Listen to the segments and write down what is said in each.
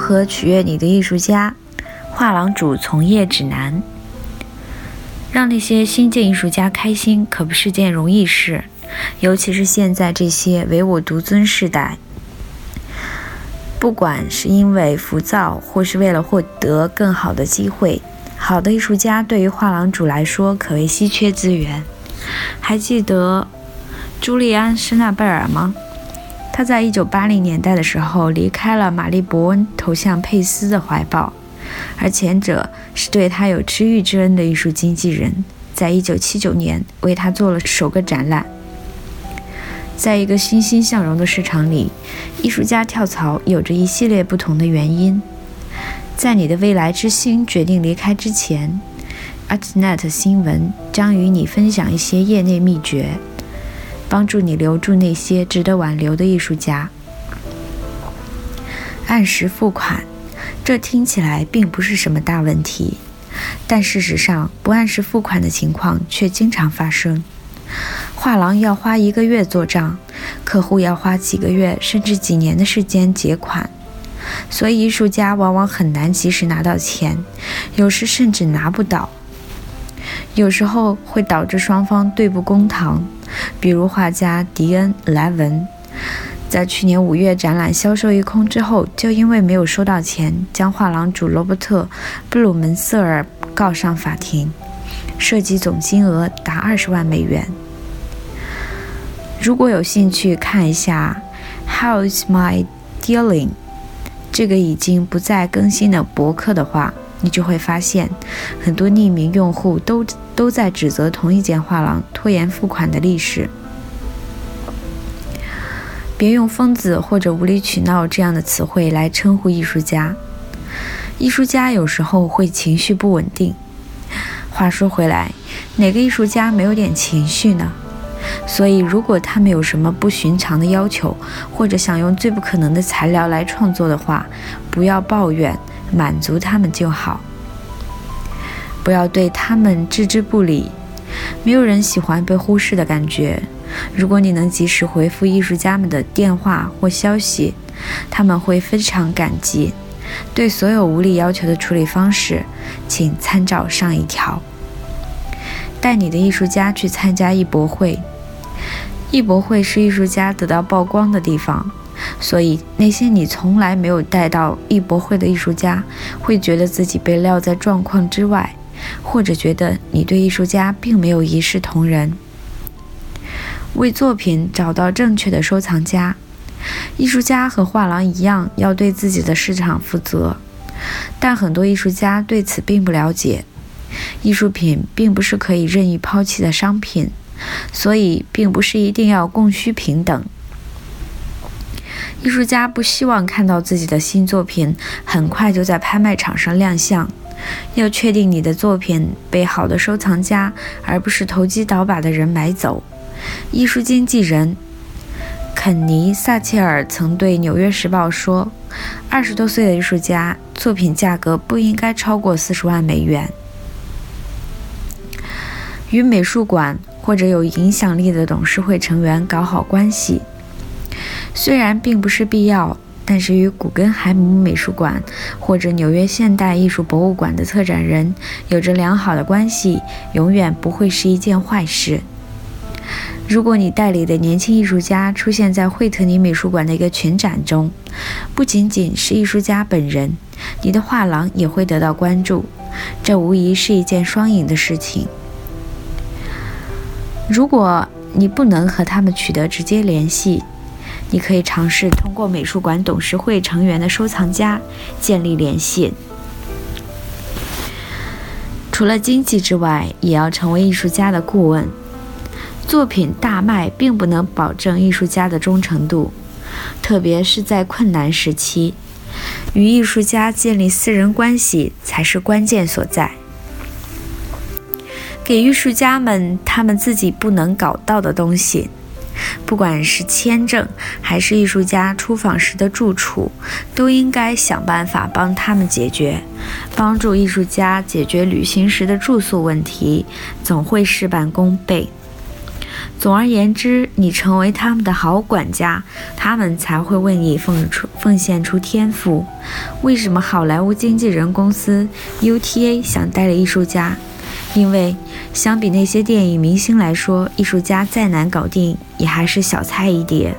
如何取悦你的艺术家？画廊主从业指南。让那些新晋艺术家开心，可不是件容易事，尤其是现在这些唯我独尊时代。不管是因为浮躁，或是为了获得更好的机会，好的艺术家对于画廊主来说可谓稀缺资源。还记得朱利安·施纳贝尔吗？他在一九八零年代的时候离开了玛丽·伯恩，投向佩斯的怀抱，而前者是对他有知遇之恩的艺术经纪人，在一九七九年为他做了首个展览。在一个欣欣向荣的市场里，艺术家跳槽有着一系列不同的原因。在你的未来之星决定离开之前，Artnet 新闻将与你分享一些业内秘诀。帮助你留住那些值得挽留的艺术家。按时付款，这听起来并不是什么大问题，但事实上，不按时付款的情况却经常发生。画廊要花一个月做账，客户要花几个月甚至几年的时间结款，所以艺术家往往很难及时拿到钱，有时甚至拿不到。有时候会导致双方对簿公堂。比如画家迪恩·莱文，在去年五月展览销售一空之后，就因为没有收到钱，将画廊主罗伯特·布鲁门瑟尔告上法庭，涉及总金额达二十万美元。如果有兴趣看一下《How Is My Dealing》这个已经不再更新的博客的话，你就会发现，很多匿名用户都都在指责同一间画廊拖延付款的历史。别用“疯子”或者“无理取闹”这样的词汇来称呼艺术家。艺术家有时候会情绪不稳定。话说回来，哪个艺术家没有点情绪呢？所以，如果他们有什么不寻常的要求，或者想用最不可能的材料来创作的话，不要抱怨。满足他们就好，不要对他们置之不理。没有人喜欢被忽视的感觉。如果你能及时回复艺术家们的电话或消息，他们会非常感激。对所有无理要求的处理方式，请参照上一条。带你的艺术家去参加艺博会。艺博会是艺术家得到曝光的地方。所以，那些你从来没有带到艺博会的艺术家，会觉得自己被撂在状况之外，或者觉得你对艺术家并没有一视同仁。为作品找到正确的收藏家，艺术家和画廊一样要对自己的市场负责，但很多艺术家对此并不了解。艺术品并不是可以任意抛弃的商品，所以并不是一定要供需平等。艺术家不希望看到自己的新作品很快就在拍卖场上亮相，要确定你的作品被好的收藏家，而不是投机倒把的人买走。艺术经纪人肯尼·萨切尔曾对《纽约时报》说：“二十多岁的艺术家作品价格不应该超过四十万美元。”与美术馆或者有影响力的董事会成员搞好关系。虽然并不是必要，但是与古根海姆美术馆或者纽约现代艺术博物馆的策展人有着良好的关系，永远不会是一件坏事。如果你代理的年轻艺术家出现在惠特尼美术馆的一个群展中，不仅仅是艺术家本人，你的画廊也会得到关注，这无疑是一件双赢的事情。如果你不能和他们取得直接联系，你可以尝试通过美术馆董事会成员的收藏家建立联系。除了经济之外，也要成为艺术家的顾问。作品大卖并不能保证艺术家的忠诚度，特别是在困难时期，与艺术家建立私人关系才是关键所在。给艺术家们他们自己不能搞到的东西。不管是签证还是艺术家出访时的住处，都应该想办法帮他们解决。帮助艺术家解决旅行时的住宿问题，总会事半功倍。总而言之，你成为他们的好管家，他们才会为你奉出奉献出天赋。为什么好莱坞经纪人公司 UTA 想代理艺术家？因为相比那些电影明星来说，艺术家再难搞定，也还是小菜一碟。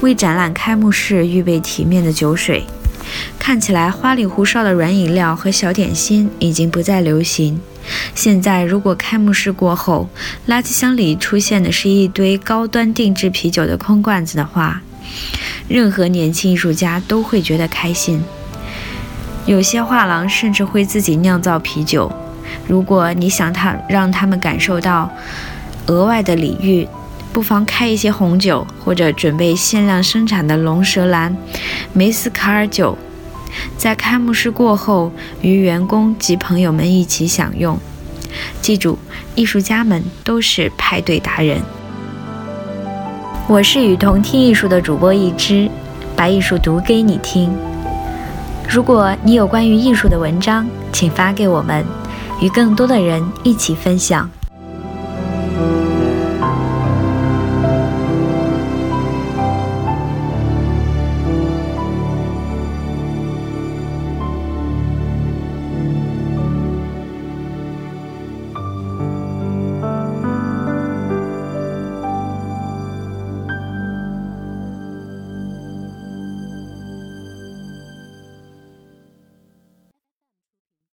为展览开幕式预备体面的酒水，看起来花里胡哨的软饮料和小点心已经不再流行。现在，如果开幕式过后，垃圾箱里出现的是一堆高端定制啤酒的空罐子的话，任何年轻艺术家都会觉得开心。有些画廊甚至会自己酿造啤酒。如果你想他让他们感受到额外的礼遇，不妨开一些红酒，或者准备限量生产的龙舌兰、梅斯卡尔酒，在开幕式过后与员工及朋友们一起享用。记住，艺术家们都是派对达人。我是雨桐听艺术的主播一只，把艺术读给你听。如果你有关于艺术的文章，请发给我们。与更多的人一起分享。